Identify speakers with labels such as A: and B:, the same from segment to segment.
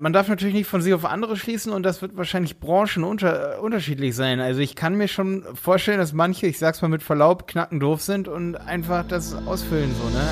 A: Man darf natürlich nicht von sich auf andere schließen und das wird wahrscheinlich branchen unter, unterschiedlich sein. Also ich kann mir schon vorstellen, dass manche, ich sag's mal mit Verlaub, knacken doof sind und einfach das ausfüllen so, ne?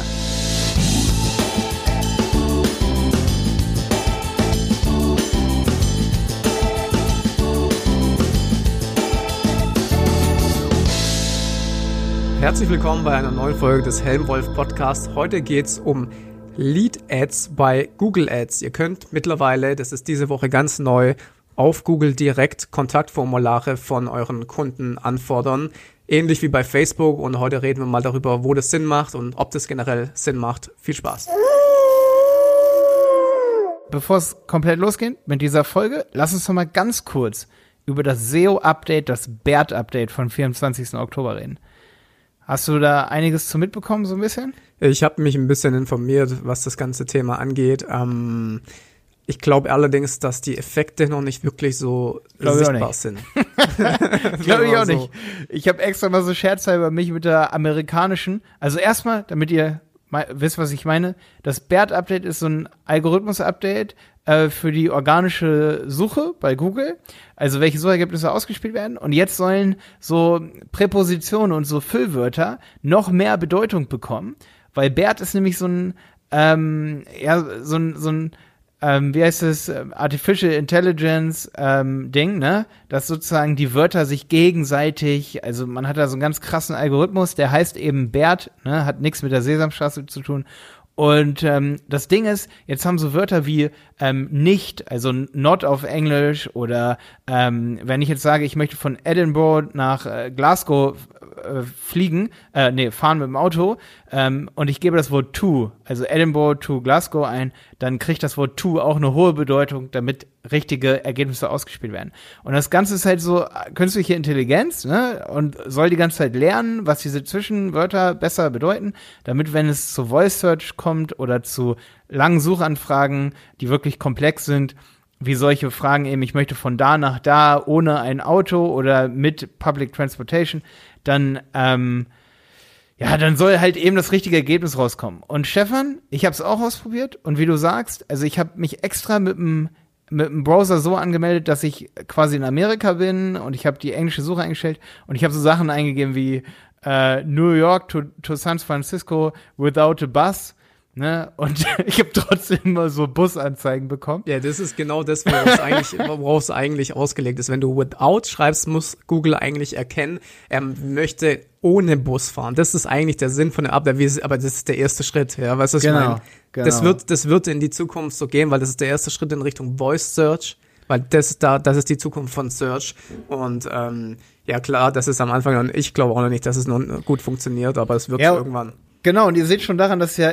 B: Herzlich willkommen bei einer neuen Folge des Helmwolf Podcasts. Heute geht's um Lead Ads bei Google Ads. Ihr könnt mittlerweile, das ist diese Woche ganz neu, auf Google direkt Kontaktformulare von euren Kunden anfordern. Ähnlich wie bei Facebook und heute reden wir mal darüber, wo das Sinn macht und ob das generell Sinn macht. Viel Spaß.
A: Bevor es komplett losgeht mit dieser Folge, lass uns noch mal ganz kurz über das SEO-Update, das BERT-Update von 24. Oktober reden. Hast du da einiges zu mitbekommen, so ein bisschen?
B: Ich habe mich ein bisschen informiert, was das ganze Thema angeht. Ähm, ich glaube allerdings, dass die Effekte noch nicht wirklich so
A: Glaub
B: sichtbar sind.
A: Glaube ich auch
B: so.
A: nicht. Ich habe extra mal so scherzhalber mich mit der amerikanischen, also erstmal, damit ihr wisst, was ich meine, das BERT-Update ist so ein Algorithmus-Update äh, für die organische Suche bei Google, also welche Suchergebnisse ausgespielt werden. Und jetzt sollen so Präpositionen und so Füllwörter noch mehr Bedeutung bekommen, weil BERT ist nämlich so ein, ähm, ja, so ein, so ein ähm, wie heißt es, ähm, Artificial Intelligence ähm, Ding, ne? Dass sozusagen die Wörter sich gegenseitig, also man hat da so einen ganz krassen Algorithmus, der heißt eben BERT, ne? Hat nichts mit der Sesamstraße zu tun. Und ähm, das Ding ist, jetzt haben so Wörter wie ähm, nicht, also not auf Englisch oder ähm, wenn ich jetzt sage, ich möchte von Edinburgh nach äh, Glasgow äh, fliegen, äh, nee, fahren mit dem Auto ähm, und ich gebe das Wort to, also Edinburgh to Glasgow ein, dann kriegt das Wort to auch eine hohe Bedeutung, damit richtige Ergebnisse ausgespielt werden. Und das Ganze ist halt so äh, künstliche Intelligenz, ne, und soll die ganze Zeit lernen, was diese Zwischenwörter besser bedeuten, damit, wenn es zu Voice Search kommt oder zu langen Suchanfragen, die wirklich komplex sind, wie solche Fragen eben, ich möchte von da nach da ohne ein Auto oder mit Public Transportation, dann, ähm, ja, dann soll halt eben das richtige Ergebnis rauskommen. Und Stefan, ich habe es auch ausprobiert und wie du sagst, also ich habe mich extra mit dem mit dem Browser so angemeldet, dass ich quasi in Amerika bin und ich habe die englische Suche eingestellt und ich habe so Sachen eingegeben wie äh, New York to, to San Francisco without a bus. Ne? Und ich habe trotzdem immer so Busanzeigen bekommen.
B: Ja, das ist genau das, worauf es eigentlich, worauf eigentlich ausgelegt ist. Wenn du without schreibst, muss Google eigentlich erkennen, er möchte ohne Bus fahren. Das ist eigentlich der Sinn von der App, aber das ist der erste Schritt. Ja, weißt du, was
A: Genau,
B: ich meine?
A: genau.
B: Das wird, das wird in die Zukunft so gehen, weil das ist der erste Schritt in Richtung Voice Search, weil das ist da, das ist die Zukunft von Search. Und ähm, ja klar, das ist am Anfang und ich glaube auch noch nicht, dass es noch gut funktioniert, aber es wird
A: Ja,
B: irgendwann.
A: Genau, und ihr seht schon daran, dass ja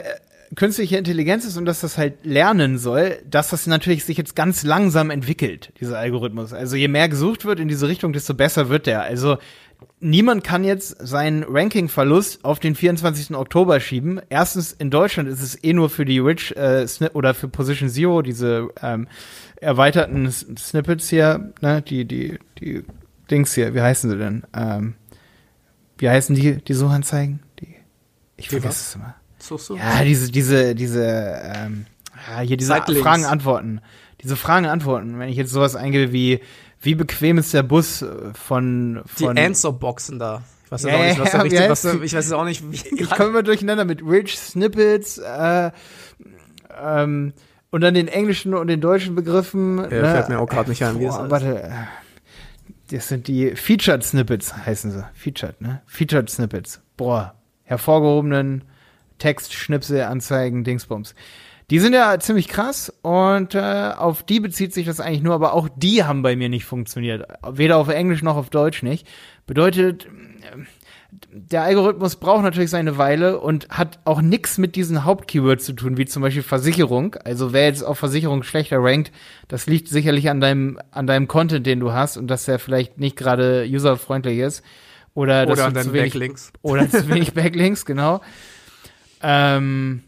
A: künstliche Intelligenz ist und dass das halt lernen soll, dass das natürlich sich jetzt ganz langsam entwickelt, dieser Algorithmus. Also je mehr gesucht wird in diese Richtung, desto besser wird der. Also niemand kann jetzt seinen Ranking-Verlust auf den 24. Oktober schieben. Erstens, in Deutschland ist es eh nur für die Rich äh, Snip oder für Position Zero, diese ähm, erweiterten Snippets hier, ne, die, die, die Dings hier, wie heißen sie denn? Ähm, wie heißen die, die Suchanzeigen? Die, ich vergesse es immer.
B: Du?
A: Ja, diese, diese, diese, ähm, hier diese. Fragen, Antworten. Diese Fragen, Antworten. Wenn ich jetzt sowas eingebe wie, wie bequem ist der Bus äh, von,
B: Die
A: von
B: Answer-Boxen da. Ich weiß
A: Ja,
B: auch nicht, was da richtig,
A: wie
B: was, ich weiß auch nicht, wie
A: ich komme immer durcheinander mit Rich Snippets, äh, ähm, und dann den englischen und den deutschen Begriffen.
B: Ja, fällt mir auch gerade nicht ein, wie es.
A: Warte, äh, das sind die Featured Snippets, heißen sie. Featured, ne? Featured Snippets. Boah, hervorgehobenen Textschnipsel, Anzeigen, Dingsbums. Die sind ja ziemlich krass und äh, auf die bezieht sich das eigentlich nur, aber auch die haben bei mir nicht funktioniert. Weder auf Englisch noch auf Deutsch nicht. Bedeutet, äh, der Algorithmus braucht natürlich seine Weile und hat auch nichts mit diesen Hauptkeywords zu tun, wie zum Beispiel Versicherung. Also wer jetzt auf Versicherung schlechter rankt, das liegt sicherlich an deinem, an deinem Content, den du hast und dass der vielleicht nicht gerade userfreundlich ist. Oder, dass
B: Oder
A: du
B: an deinen
A: zu wenig,
B: Backlinks.
A: Oder zu wenig Backlinks, genau. Ähm,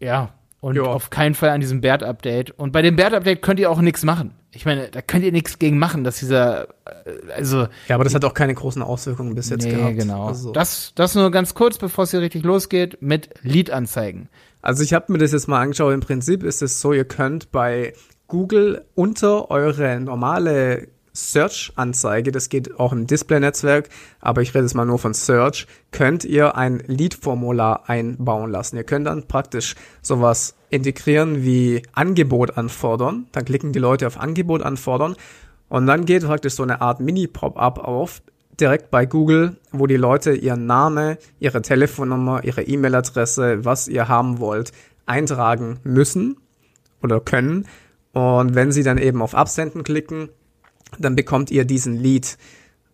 A: ja, und
B: Ja.
A: auf keinen Fall an diesem BERT-Update. Und bei dem BERT-Update könnt ihr auch nichts machen. Ich meine, da könnt ihr nichts gegen machen, dass dieser, äh, also,
B: Ja, aber das hat auch keine großen Auswirkungen bis jetzt
A: nee,
B: gehabt.
A: genau.
B: Also,
A: Das, das nur ganz kurz, bevor es hier richtig losgeht, mit Lead-Anzeigen.
B: also ich habe mir das jetzt mal angeschaut. Im Prinzip ist es so, ihr könnt bei Google unter eure normale Search-Anzeige, das geht auch im Display-Netzwerk, aber ich rede jetzt mal nur von Search, könnt ihr ein Lead-Formular einbauen lassen. Ihr könnt dann praktisch sowas integrieren wie Angebot anfordern. Dann klicken die Leute auf Angebot anfordern und dann geht praktisch so eine Art Mini-Pop-up auf, direkt bei Google, wo die Leute ihren Name, ihre Telefonnummer, ihre E-Mail-Adresse, was ihr haben wollt, eintragen müssen oder können. Und wenn sie dann eben auf Absenden klicken, dann bekommt ihr diesen Lead.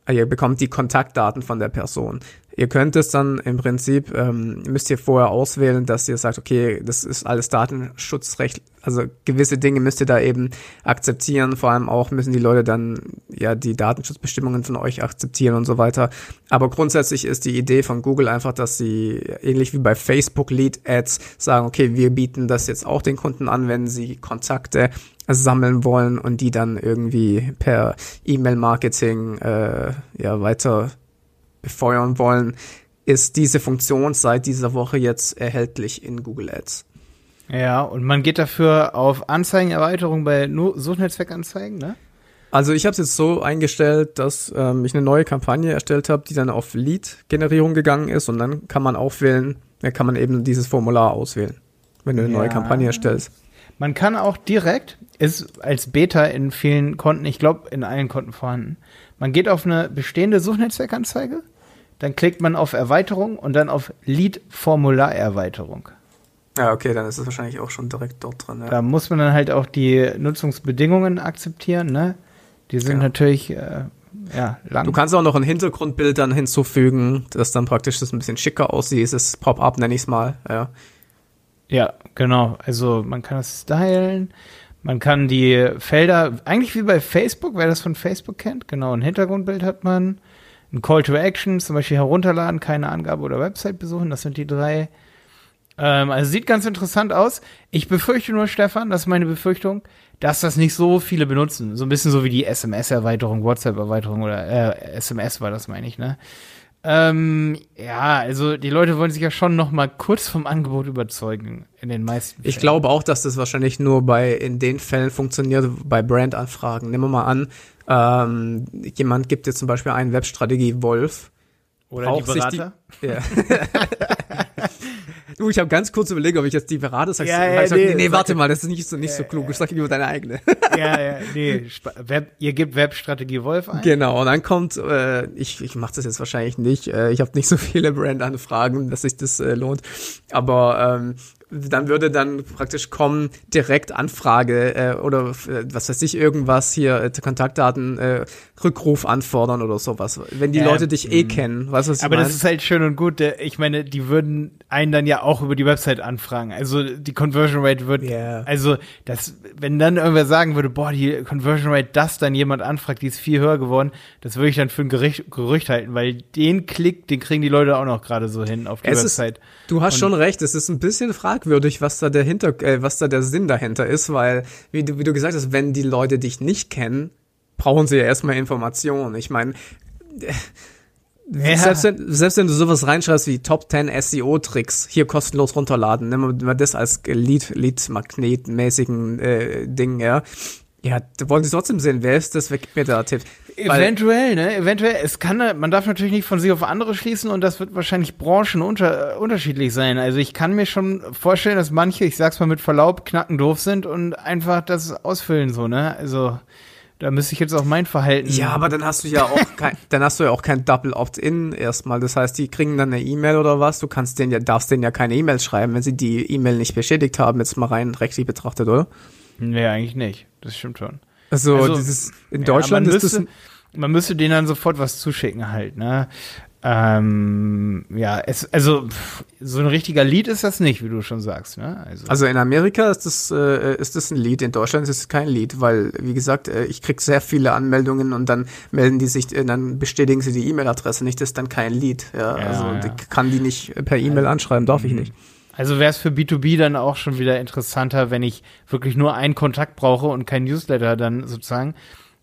B: Ihr bekommt die Kontaktdaten von der Person. Ihr könnt es dann im Prinzip, ähm, müsst ihr vorher auswählen, dass ihr sagt, okay, das ist alles Datenschutzrecht, also gewisse Dinge müsst ihr da eben akzeptieren. Vor allem auch müssen die Leute dann ja die Datenschutzbestimmungen von euch akzeptieren und so weiter. Aber grundsätzlich ist die Idee von Google einfach, dass sie ähnlich wie bei Facebook Lead Ads sagen, okay, wir bieten das jetzt auch den Kunden an, wenn sie Kontakte sammeln wollen und die dann irgendwie per E-Mail-Marketing äh, ja weiter befeuern wollen, ist diese Funktion seit dieser Woche jetzt erhältlich in Google Ads.
A: Ja, und man geht dafür auf Anzeigenerweiterung bei Suchnetzwerkanzeigen, ne?
B: Also ich habe es jetzt so eingestellt, dass ähm, ich eine neue Kampagne erstellt habe, die dann auf Lead-Generierung gegangen ist und dann kann man aufwählen, dann kann man eben dieses Formular auswählen, wenn du eine ja. neue Kampagne erstellst.
A: Man kann auch direkt, ist als Beta in vielen Konten, ich glaube in allen Konten vorhanden, man geht auf eine bestehende Suchnetzwerkanzeige, dann klickt man auf Erweiterung und dann auf Lead-Formularerweiterung.
B: Ja, okay, dann ist es wahrscheinlich auch schon direkt dort drin. Ja.
A: Da muss man dann halt auch die Nutzungsbedingungen akzeptieren, ne? Die sind ja. natürlich äh, ja, lang.
B: Du kannst auch noch ein Hintergrundbild dann hinzufügen, das dann praktisch das ein bisschen schicker aussieht. Dieses Pop-up nenne ich es mal, ja.
A: Ja, genau. Also man kann das stylen. Man kann die Felder, eigentlich wie bei Facebook, wer das von Facebook kennt, genau, ein Hintergrundbild hat man, ein Call to Action, zum Beispiel herunterladen, keine Angabe oder Website besuchen, das sind die drei. Ähm, also sieht ganz interessant aus. Ich befürchte nur, Stefan, das ist meine Befürchtung, dass das nicht so viele benutzen. So ein bisschen so wie die SMS-Erweiterung, WhatsApp-Erweiterung oder äh, SMS war das, meine ich, ne? Ähm, ja, also die Leute wollen sich ja schon noch mal kurz vom Angebot überzeugen in den meisten
B: Fällen. Ich glaube auch, dass das wahrscheinlich nur bei in den Fällen funktioniert bei Brandanfragen. Nehmen wir mal an, ähm, jemand gibt dir zum Beispiel einen Webstrategie Wolf.
A: Oder die Berater. Die, ja.
B: Du, ich habe ganz kurz überlegt, ob ich jetzt die Berater sage. Ja, ja, nee, nee, nee warte mal, das ist nicht so, nicht so klug. Ich sage lieber deine eigene.
A: Ja, ja, nee. Web, ihr gebt Webstrategie Wolf ein.
B: Genau, und dann kommt, äh, ich, ich mache das jetzt wahrscheinlich nicht. Äh, ich habe nicht so viele Brandanfragen, dass sich das äh, lohnt. Aber ähm, dann würde dann praktisch kommen, direkt Anfrage äh, oder äh, was weiß ich, irgendwas hier, äh, Kontaktdaten, äh, Rückruf anfordern oder sowas. Wenn die ja, Leute dich eh mh. kennen, weißt was
A: Aber mein? das ist halt schön und gut. Ich meine, die würden einen dann ja auch über die Website anfragen. Also die Conversion Rate wird, yeah. also das, wenn dann irgendwer sagen würde, boah, die Conversion Rate, dass dann jemand anfragt, die ist viel höher geworden, das würde ich dann für ein Gerücht, Gerücht halten, weil den Klick, den kriegen die Leute auch noch gerade so hin auf die
B: es
A: Website.
B: Ist, du hast und schon recht, es ist ein bisschen fragwürdig, was da der Hinter, äh, was da der Sinn dahinter ist, weil, wie du, wie du gesagt hast, wenn die Leute dich nicht kennen, brauchen sie ja erstmal Informationen. Ich meine, äh, ja. Selbst, wenn, selbst wenn du sowas reinschreibst wie Top 10 SEO-Tricks, hier kostenlos runterladen, nehmen wir das als Lead-Magnet-mäßigen äh, Ding, ja. Ja, da wollen sie trotzdem sehen, wer ist das, wer gibt mir da Tipp?
A: Eventuell, ne? Eventuell. Es kann, man darf natürlich nicht von sich auf andere schließen und das wird wahrscheinlich branchen unter, unterschiedlich sein. Also ich kann mir schon vorstellen, dass manche, ich sag's mal mit Verlaub, knacken doof sind und einfach das ausfüllen so, ne? Also da müsste ich jetzt auch mein Verhalten.
B: Ja, aber dann hast du ja auch kein, dann hast du ja auch kein Double Opt-in erstmal. Das heißt, die kriegen dann eine E-Mail oder was. Du kannst denen ja, darfst denen ja keine E-Mail schreiben, wenn sie die E-Mail nicht beschädigt haben, jetzt mal rein rechtlich betrachtet, oder?
A: Nee, eigentlich nicht. Das stimmt schon.
B: Also, also dieses, in Deutschland
A: ja,
B: ist müsste,
A: das. Man müsste denen dann sofort was zuschicken halt, ne? Ähm, ja, es, also so ein richtiger Lied ist das nicht, wie du schon sagst. Ne?
B: Also, also in Amerika ist das, äh, ist das ein Lied, in Deutschland ist es kein Lied, weil, wie gesagt, äh, ich krieg sehr viele Anmeldungen und dann melden die sich, äh, dann bestätigen sie die E-Mail-Adresse nicht, das ist dann kein Lied. Ja, ja also ja. kann die nicht per E-Mail anschreiben, darf ich mhm. nicht.
A: Also wäre es für B2B dann auch schon wieder interessanter, wenn ich wirklich nur einen Kontakt brauche und kein Newsletter dann sozusagen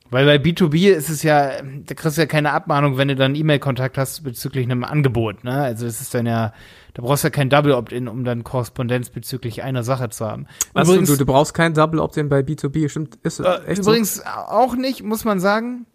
A: Weil bei B2B ist es ja, da kriegst du ja keine Abmahnung, wenn du dann E-Mail-Kontakt hast bezüglich einem Angebot, ne? Also es ist dann ja, da brauchst du ja kein Double Opt-in, um dann Korrespondenz bezüglich einer Sache zu haben.
B: Was übrigens, du, du brauchst kein Double Opt-in bei B2B, stimmt? Ist
A: äh, echt übrigens so? auch nicht, muss man sagen.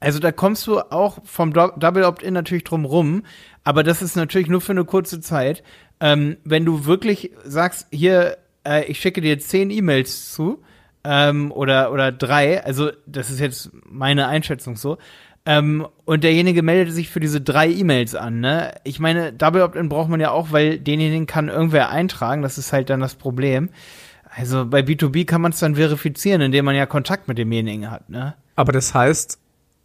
A: Also da kommst du auch vom Double Opt-in natürlich drum rum, aber das ist natürlich nur für eine kurze Zeit. Ähm, wenn du wirklich sagst, hier, äh, ich schicke dir zehn E-Mails zu, ähm, oder, oder drei, also das ist jetzt meine Einschätzung so. Ähm, und derjenige meldet sich für diese drei E-Mails an, ne? Ich meine, Double Opt-in braucht man ja auch, weil denjenigen kann irgendwer eintragen, das ist halt dann das Problem. Also bei B2B kann man es dann verifizieren, indem man ja Kontakt mit demjenigen hat, ne?
B: Aber das heißt,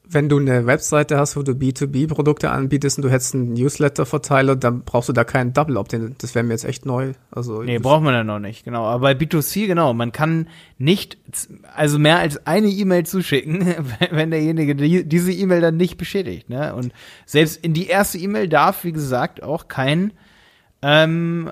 B: wenn du eine Webseite hast, wo du B2B-Produkte anbietest und du hättest einen Newsletter-Verteiler, dann brauchst du da keinen Double Opt-in. Das wäre mir jetzt echt neu. Also
A: nee, braucht man ja noch nicht, genau. Aber bei B2C, genau, man kann nicht, also mehr als eine E-Mail zuschicken, wenn derjenige die, diese E-Mail dann nicht beschädigt. Ne? Und selbst in die erste E-Mail darf, wie gesagt, auch kein ähm,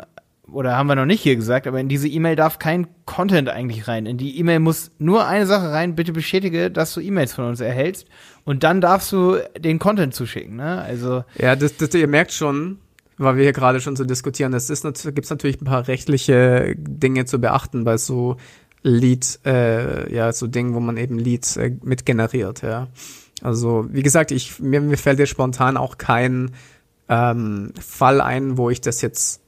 A: oder haben wir noch nicht hier gesagt, aber in diese E-Mail darf kein Content eigentlich rein. In die E-Mail muss nur eine Sache rein, bitte bestätige, dass du E-Mails von uns erhältst und dann darfst du den Content zuschicken, ne? Also.
B: Ja, das, das ihr merkt schon, weil wir hier gerade schon so diskutieren, es ist gibt's natürlich ein paar rechtliche Dinge zu beachten bei so Lead, äh, ja, so Dingen, wo man eben Leads äh, mit generiert, ja. Also, wie gesagt, ich, mir, mir fällt jetzt spontan auch kein ähm, Fall ein, wo ich das jetzt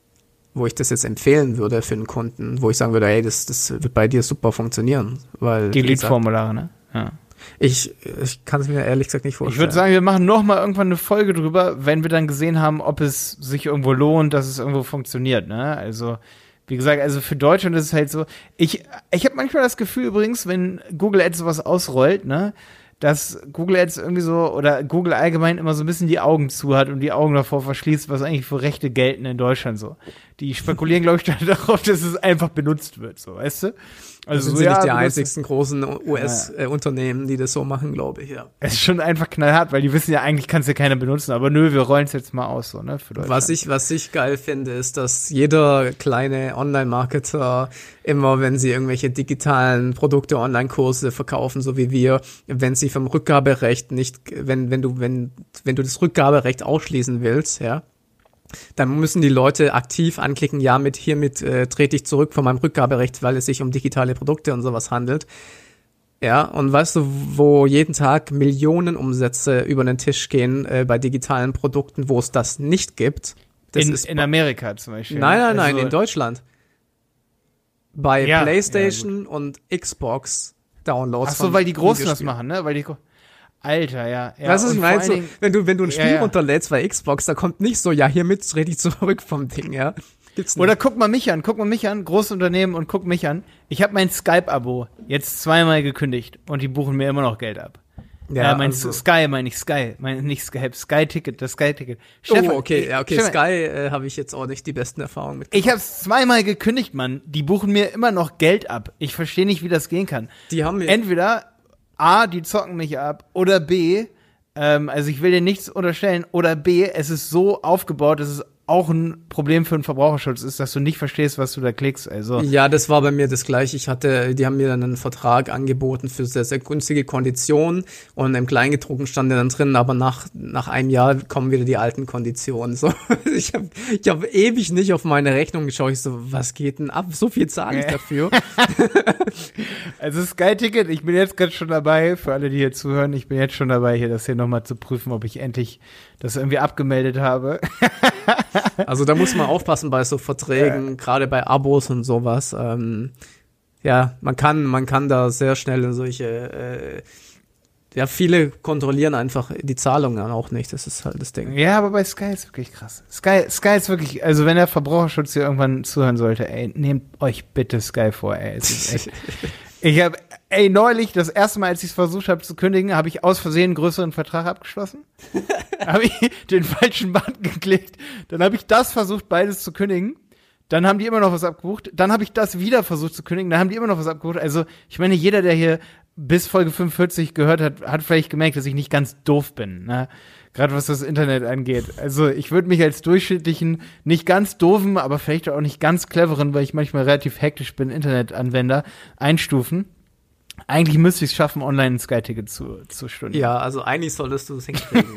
B: wo ich das jetzt empfehlen würde für einen Kunden, wo ich sagen würde, hey, das, das wird bei dir super funktionieren. Weil,
A: Die Lead-Formulare, ne?
B: Ja. Ich, ich kann es mir ehrlich gesagt nicht vorstellen.
A: Ich würde sagen, wir machen noch mal irgendwann eine Folge drüber, wenn wir dann gesehen haben, ob es sich irgendwo lohnt, dass es irgendwo funktioniert. Ne? Also wie gesagt, also für Deutschland ist es halt so. Ich, ich habe manchmal das Gefühl übrigens, wenn Google Ads sowas ausrollt, ne, dass Google Ads irgendwie so oder Google allgemein immer so ein bisschen die Augen zu hat und die Augen davor verschließt, was eigentlich für Rechte gelten in Deutschland so. Die spekulieren, glaube ich, darauf, dass es einfach benutzt wird, so, weißt du?
B: Also sind so, ja, nicht die einzigsten großen US-Unternehmen, die das so machen, glaube ich, ja.
A: Es ist schon einfach knallhart, weil die wissen ja, eigentlich kann es ja keiner benutzen, aber nö, wir rollen es jetzt mal aus, so, ne,
B: für Was ich, was ich geil finde, ist, dass jeder kleine Online-Marketer immer, wenn sie irgendwelche digitalen Produkte, Online-Kurse verkaufen, so wie wir, wenn sie vom Rückgaberecht nicht, wenn, wenn du, wenn, wenn du das Rückgaberecht ausschließen willst, ja, dann müssen die Leute aktiv anklicken, ja, mit hiermit äh, trete ich zurück von meinem Rückgaberecht, weil es sich um digitale Produkte und sowas handelt. Ja, und weißt du, wo jeden Tag Millionen Umsätze über den Tisch gehen äh, bei digitalen Produkten, wo es das nicht gibt? Das
A: in, in Amerika zum Beispiel.
B: Nein, nein, nein, also, in Deutschland. Bei ja, PlayStation ja, und Xbox Downloads.
A: Ach so, weil die Großen das machen, ne? Weil die Alter, ja. ja.
B: Weißt du, was ich meine? So, wenn du, wenn du ein Spiel ja, ja. runterlädst bei Xbox, da kommt nicht so, ja, hiermit rede ich zurück vom Ding, ja.
A: Gibt's nicht. Oder guck mal mich an, guck mal mich an, Großunternehmen und guck mich an. Ich habe mein Skype-Abo jetzt zweimal gekündigt und die buchen mir immer noch Geld ab. Ja, äh, mein also. Sky, meine ich Sky, mein nicht Skype, Sky-Ticket, das Sky-Ticket.
B: Oh, okay, ja, okay, Stefan, Sky äh, habe ich jetzt auch nicht die besten Erfahrungen mit.
A: Ich habe zweimal gekündigt, Mann. Die buchen mir immer noch Geld ab. Ich verstehe nicht, wie das gehen kann.
B: Die haben mir
A: entweder A, die zocken mich ab, oder B, ähm, also ich will dir nichts unterstellen, oder B, es ist so aufgebaut, es auch ein Problem für den Verbraucherschutz ist, dass du nicht verstehst, was du da klickst. Also
B: ja, das war bei mir das gleiche. Ich hatte, die haben mir dann einen Vertrag angeboten für sehr sehr günstige Konditionen und im Kleingedruckten stand dann drin, aber nach nach einem Jahr kommen wieder die alten Konditionen. So, ich habe ich hab ewig nicht auf meine Rechnung geschaut. Ich so, was geht denn ab? So viel zahle ich dafür.
A: also Sky Ticket, ich bin jetzt gerade schon dabei. Für alle, die hier zuhören, ich bin jetzt schon dabei, hier das hier nochmal zu prüfen, ob ich endlich das irgendwie abgemeldet habe.
B: also da muss man aufpassen bei so Verträgen, ja. gerade bei Abos und sowas. Ähm, ja, man kann, man kann da sehr schnell in solche äh, ja, viele kontrollieren einfach die Zahlungen auch nicht. Das ist halt das Ding.
A: Ja, aber bei Sky ist wirklich krass. Sky, Sky ist wirklich, also wenn der Verbraucherschutz hier irgendwann zuhören sollte, ey, nehmt euch bitte Sky vor, ey. Es ist echt, ich habe, ey, neulich, das erste Mal, als ich es versucht habe zu kündigen, habe ich aus Versehen einen größeren Vertrag abgeschlossen. habe ich den falschen Band geklickt. Dann habe ich das versucht, beides zu kündigen. Dann haben die immer noch was abgebucht. Dann habe ich das wieder versucht zu kündigen. Dann haben die immer noch was abgebucht. Also, ich meine, jeder, der hier bis Folge 45 gehört hat, hat vielleicht gemerkt, dass ich nicht ganz doof bin. Ne? Gerade was das Internet angeht. Also ich würde mich als durchschnittlichen, nicht ganz doofen, aber vielleicht auch nicht ganz cleveren, weil ich manchmal relativ hektisch bin, Internetanwender, einstufen. Eigentlich müsste ich es schaffen, online ein Sky-Ticket zu, zu stunden.
B: Ja, also eigentlich solltest du es hinkriegen.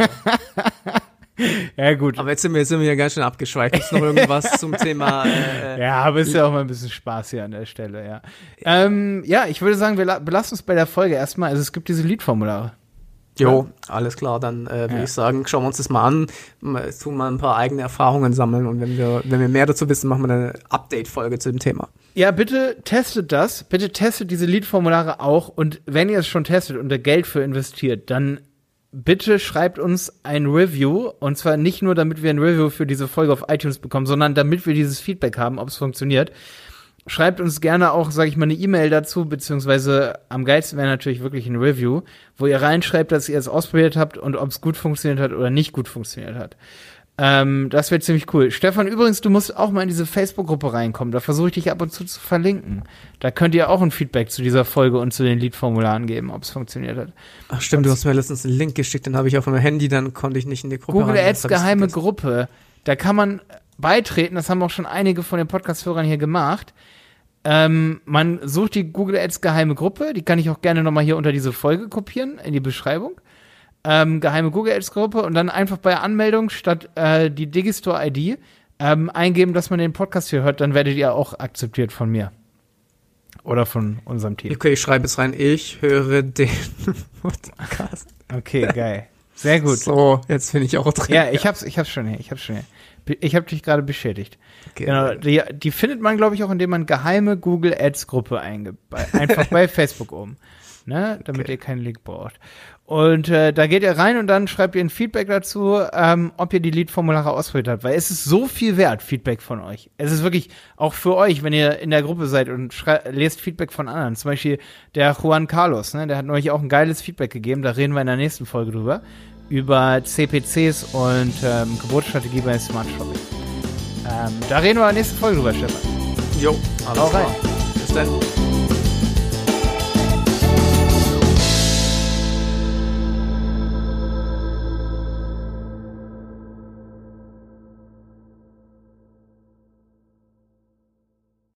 A: ja, gut.
B: Aber jetzt sind wir, jetzt sind wir ja ganz schön abgeschweift. Ist noch irgendwas zum Thema. Äh,
A: ja, aber ist ja auch mal ein bisschen Spaß hier an der Stelle, ja. Ähm, ja, ich würde sagen, wir belassen uns bei der Folge erstmal. Also es gibt diese Liedformulare.
B: Jo, alles klar, dann äh, würde ja. ich sagen, schauen wir uns das mal an, tun mal ein paar eigene Erfahrungen sammeln und wenn wir, wenn wir mehr dazu wissen, machen wir eine Update-Folge zu dem Thema.
A: Ja, bitte testet das, bitte testet diese Lead-Formulare auch und wenn ihr es schon testet und da Geld für investiert, dann bitte schreibt uns ein Review und zwar nicht nur, damit wir ein Review für diese Folge auf iTunes bekommen, sondern damit wir dieses Feedback haben, ob es funktioniert schreibt uns gerne auch, sage ich mal, eine E-Mail dazu, beziehungsweise am geilsten wäre natürlich wirklich ein Review, wo ihr reinschreibt, dass ihr es ausprobiert habt und ob es gut funktioniert hat oder nicht gut funktioniert hat. Ähm, das wäre ziemlich cool. Stefan, übrigens, du musst auch mal in diese Facebook-Gruppe reinkommen. Da versuche ich dich ab und zu zu verlinken. Da könnt ihr auch ein Feedback zu dieser Folge und zu den Liedformularen geben, ob es funktioniert hat.
B: Ach stimmt, und du hast mir letztens einen Link geschickt, den habe ich auf meinem Handy, dann konnte ich nicht in die Gruppe
A: Google rein, Ads geheime Gruppe. Da kann man beitreten. Das haben auch schon einige von den Podcast-Hörern hier gemacht. Ähm, man sucht die Google Ads geheime Gruppe, die kann ich auch gerne nochmal hier unter diese Folge kopieren, in die Beschreibung. Ähm, geheime Google Ads Gruppe und dann einfach bei Anmeldung statt äh, die Digistore ID ähm, eingeben, dass man den Podcast hier hört, dann werdet ihr auch akzeptiert von mir. Oder von unserem Team.
B: Okay, ich schreibe es rein. Ich höre den Podcast.
A: Okay, geil. Sehr gut.
B: So, jetzt bin ich auch drin.
A: Ja, ich hab's, ich hab's schon hier. Ich hab's schon hier. Ich habe dich gerade beschädigt. Okay. Genau, die, die findet man, glaube ich, auch, indem man geheime Google Ads Gruppe eingibt. Einfach bei Facebook oben. Ne, damit okay. ihr keinen Link braucht. Und äh, da geht ihr rein und dann schreibt ihr ein Feedback dazu, ähm, ob ihr die Lead-Formulare ausprobiert habt. Weil es ist so viel wert, Feedback von euch. Es ist wirklich auch für euch, wenn ihr in der Gruppe seid und lest Feedback von anderen. Zum Beispiel der Juan Carlos, ne, der hat neulich auch ein geiles Feedback gegeben. Da reden wir in der nächsten Folge drüber über CPCs und ähm, Geburtsstrategie bei Smart Shopping. Ähm, da reden wir in der nächsten Folge drüber, Stefan.
B: Jo, alles
A: Hau rein.
B: Bis dann.